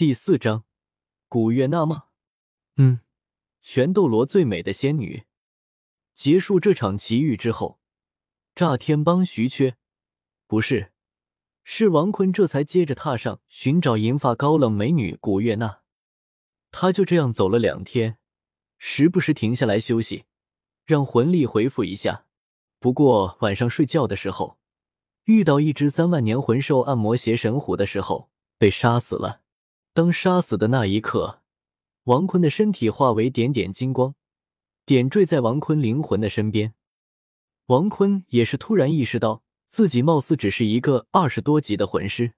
第四章，古月娜吗？嗯，全斗罗最美的仙女。结束这场奇遇之后，炸天帮徐缺不是，是王坤，这才接着踏上寻找银发高冷美女古月娜。他就这样走了两天，时不时停下来休息，让魂力恢复一下。不过晚上睡觉的时候，遇到一只三万年魂兽按摩邪神虎的时候，被杀死了。当杀死的那一刻，王坤的身体化为点点金光，点缀在王坤灵魂的身边。王坤也是突然意识到自己貌似只是一个二十多级的魂师。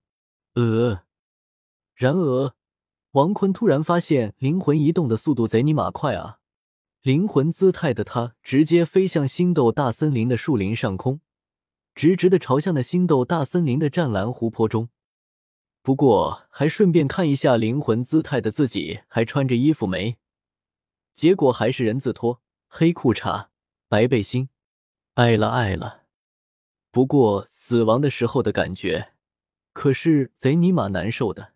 呃，然而王坤突然发现灵魂移动的速度贼尼玛快啊！灵魂姿态的他直接飞向星斗大森林的树林上空，直直的朝向那星斗大森林的湛蓝湖泊中。不过，还顺便看一下灵魂姿态的自己还穿着衣服没？结果还是人字拖、黑裤衩、白背心，爱了爱了。不过死亡的时候的感觉可是贼尼玛难受的，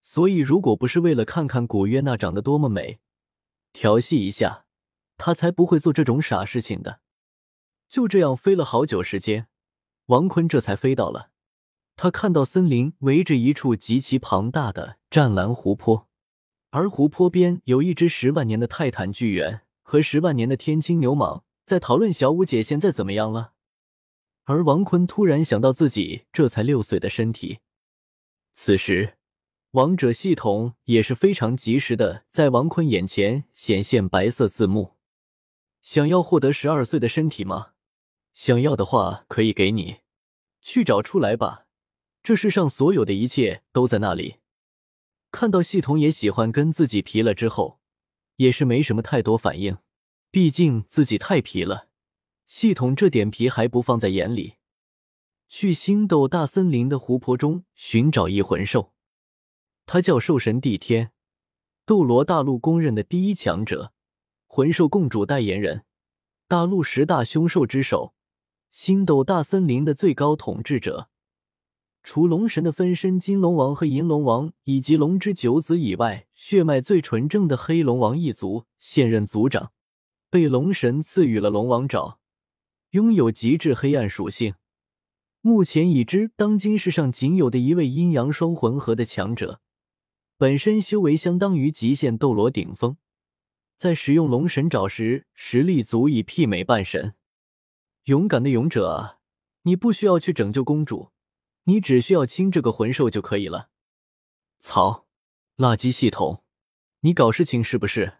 所以如果不是为了看看古月娜长得多么美，调戏一下，他才不会做这种傻事情的。就这样飞了好久时间，王坤这才飞到了。他看到森林围着一处极其庞大的湛蓝湖泊，而湖泊边有一只十万年的泰坦巨猿和十万年的天青牛蟒在讨论小五姐现在怎么样了。而王坤突然想到自己这才六岁的身体，此时王者系统也是非常及时的在王坤眼前显现白色字幕：“想要获得十二岁的身体吗？想要的话可以给你，去找出来吧。”这世上所有的一切都在那里。看到系统也喜欢跟自己皮了之后，也是没什么太多反应。毕竟自己太皮了，系统这点皮还不放在眼里。去星斗大森林的湖泊中寻找异魂兽，他叫兽神帝天，斗罗大陆公认的第一强者，魂兽共主代言人，大陆十大凶兽之首，星斗大森林的最高统治者。除龙神的分身金龙王和银龙王以及龙之九子以外，血脉最纯正的黑龙王一族现任族长，被龙神赐予了龙王爪，拥有极致黑暗属性。目前已知当今世上仅有的一位阴阳双魂合的强者，本身修为相当于极限斗罗顶峰，在使用龙神爪时，实力足以媲美半神。勇敢的勇者啊，你不需要去拯救公主。你只需要清这个魂兽就可以了。操，垃圾系统，你搞事情是不是？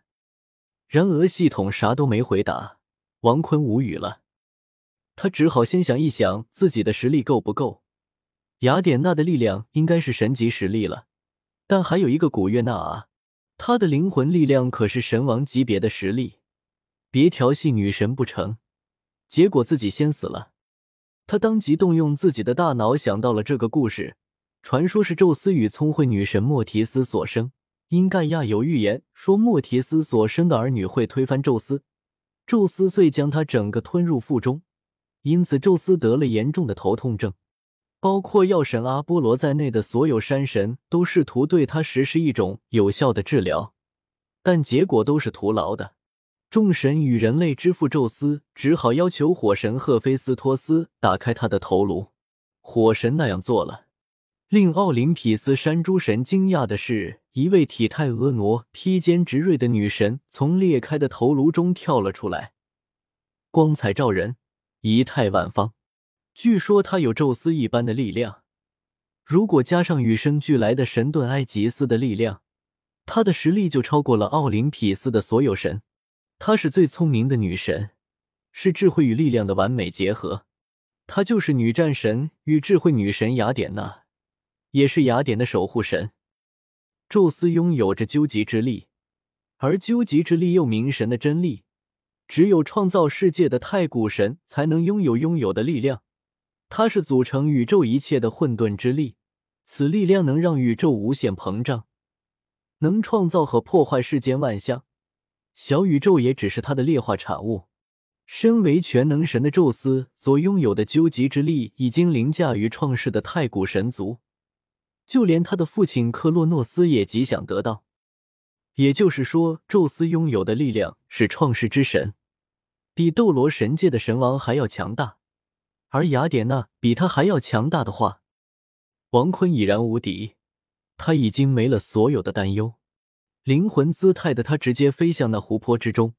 然而系统啥都没回答，王坤无语了。他只好先想一想自己的实力够不够。雅典娜的力量应该是神级实力了，但还有一个古月娜啊，她的灵魂力量可是神王级别的实力，别调戏女神不成？结果自己先死了。他当即动用自己的大脑，想到了这个故事。传说是宙斯与聪慧女神莫提斯所生，因盖亚有预言说莫提斯所生的儿女会推翻宙斯，宙斯遂将他整个吞入腹中。因此，宙斯得了严重的头痛症，包括药神阿波罗在内的所有山神都试图对他实施一种有效的治疗，但结果都是徒劳的。众神与人类之父宙斯只好要求火神赫菲斯托斯打开他的头颅。火神那样做了，令奥林匹斯山诸神惊讶的是，一位体态婀娜、披肩执锐的女神从裂开的头颅中跳了出来，光彩照人，仪态万方。据说她有宙斯一般的力量，如果加上与生俱来的神盾埃吉斯的力量，她的实力就超过了奥林匹斯的所有神。她是最聪明的女神，是智慧与力量的完美结合。她就是女战神与智慧女神雅典娜，也是雅典的守护神。宙斯拥有着究极之力，而究极之力又名神的真力，只有创造世界的太古神才能拥有拥有的力量。它是组成宇宙一切的混沌之力，此力量能让宇宙无限膨胀，能创造和破坏世间万象。小宇宙也只是他的劣化产物。身为全能神的宙斯所拥有的究极之力，已经凌驾于创世的太古神族。就连他的父亲克洛诺斯也极想得到。也就是说，宙斯拥有的力量是创世之神，比斗罗神界的神王还要强大。而雅典娜比他还要强大的话，王坤已然无敌。他已经没了所有的担忧，灵魂姿态的他直接飞向那湖泊之中。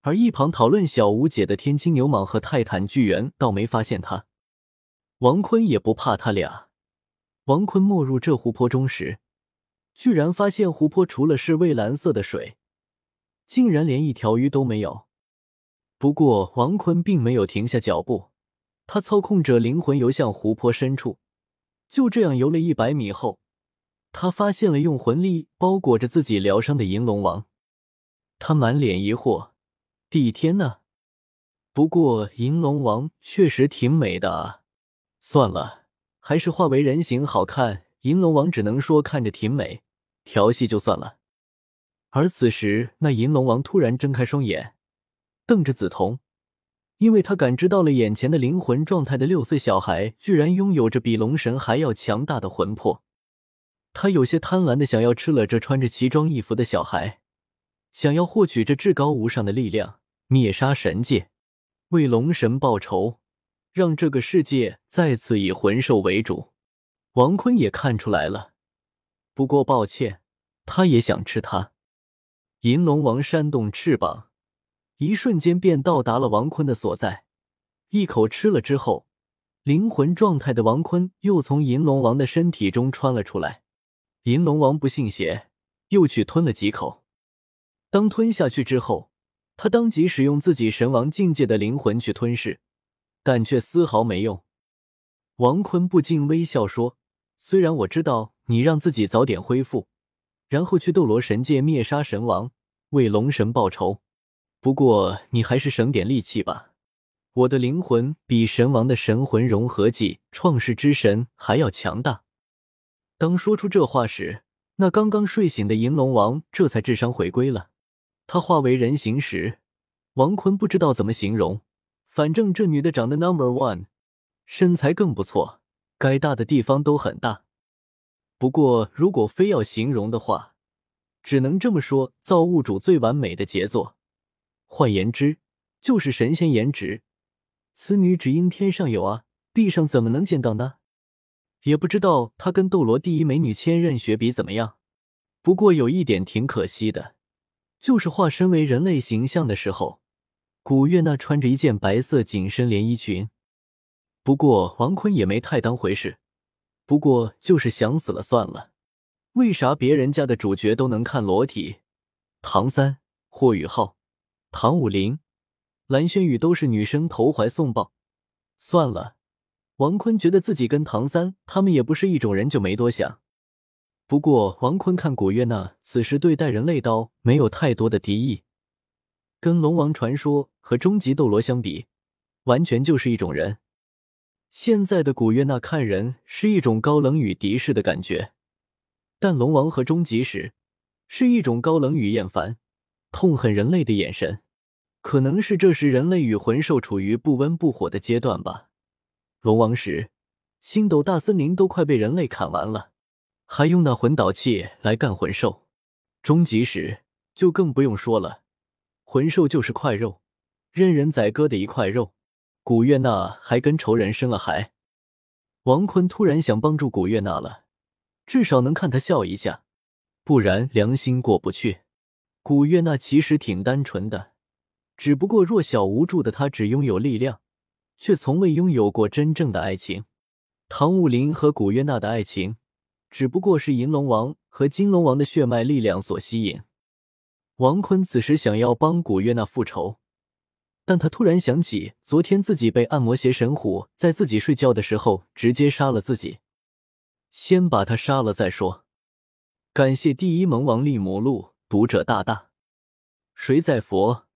而一旁讨论小无解的天青牛蟒和泰坦巨猿倒没发现他。王坤也不怕他俩。王坤没入这湖泊中时，居然发现湖泊除了是蔚蓝色的水，竟然连一条鱼都没有。不过王坤并没有停下脚步。他操控着灵魂游向湖泊深处，就这样游了一百米后，他发现了用魂力包裹着自己疗伤的银龙王。他满脸疑惑：“帝天呢？”不过银龙王确实挺美的啊。算了，还是化为人形好看。银龙王只能说看着挺美，调戏就算了。而此时，那银龙王突然睁开双眼，瞪着紫瞳。因为他感知到了眼前的灵魂状态的六岁小孩，居然拥有着比龙神还要强大的魂魄。他有些贪婪的想要吃了这穿着奇装异服的小孩，想要获取这至高无上的力量，灭杀神界，为龙神报仇，让这个世界再次以魂兽为主。王坤也看出来了，不过抱歉，他也想吃它。银龙王扇动翅膀。一瞬间便到达了王坤的所在，一口吃了之后，灵魂状态的王坤又从银龙王的身体中穿了出来。银龙王不信邪，又去吞了几口。当吞下去之后，他当即使用自己神王境界的灵魂去吞噬，但却丝毫没用。王坤不禁微笑说：“虽然我知道你让自己早点恢复，然后去斗罗神界灭杀神王，为龙神报仇。”不过你还是省点力气吧，我的灵魂比神王的神魂融合技创世之神还要强大。当说出这话时，那刚刚睡醒的银龙王这才智商回归了。他化为人形时，王坤不知道怎么形容，反正这女的长得 number one，身材更不错，该大的地方都很大。不过如果非要形容的话，只能这么说：造物主最完美的杰作。换言之，就是神仙颜值。此女只应天上有啊，地上怎么能见到呢？也不知道他跟斗罗第一美女千仞雪比怎么样。不过有一点挺可惜的，就是化身为人类形象的时候，古月娜穿着一件白色紧身连衣裙。不过王坤也没太当回事，不过就是想死了算了。为啥别人家的主角都能看裸体？唐三、霍雨浩。唐武林、蓝轩宇都是女生投怀送抱，算了。王坤觉得自己跟唐三他们也不是一种人，就没多想。不过王坤看古月娜此时对待人类刀没有太多的敌意，跟龙王传说和终极斗罗相比，完全就是一种人。现在的古月娜看人是一种高冷与敌视的感觉，但龙王和终极时是一种高冷与厌烦。痛恨人类的眼神，可能是这时人类与魂兽处于不温不火的阶段吧。龙王时，星斗大森林都快被人类砍完了，还用那魂导器来干魂兽。终极时就更不用说了，魂兽就是块肉，任人宰割的一块肉。古月娜还跟仇人生了孩。王坤突然想帮助古月娜了，至少能看她笑一下，不然良心过不去。古月娜其实挺单纯的，只不过弱小无助的她只拥有力量，却从未拥有过真正的爱情。唐武林和古月娜的爱情，只不过是银龙王和金龙王的血脉力量所吸引。王坤此时想要帮古月娜复仇，但他突然想起昨天自己被暗魔邪神虎在自己睡觉的时候直接杀了自己，先把他杀了再说。感谢第一萌王利母鹿。读者大大，谁在佛？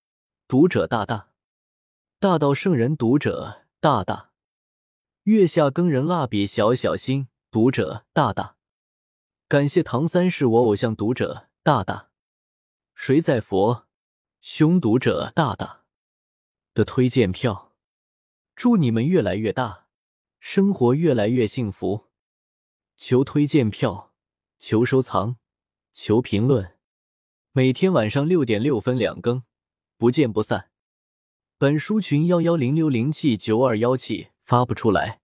读者大大，大道圣人读者大大，月下耕人蜡笔小小心读者大大，感谢唐三是我偶像读者大大，谁在佛？凶读者大大的推荐票，祝你们越来越大，生活越来越幸福。求推荐票，求收藏，求评论。每天晚上六点六分两更，不见不散。本书群幺幺零六零七九二幺七发不出来，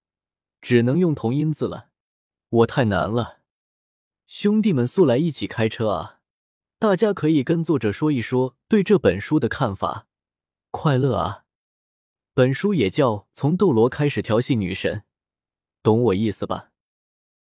只能用同音字了。我太难了，兄弟们速来一起开车啊！大家可以跟作者说一说对这本书的看法。快乐啊！本书也叫《从斗罗开始调戏女神》，懂我意思吧？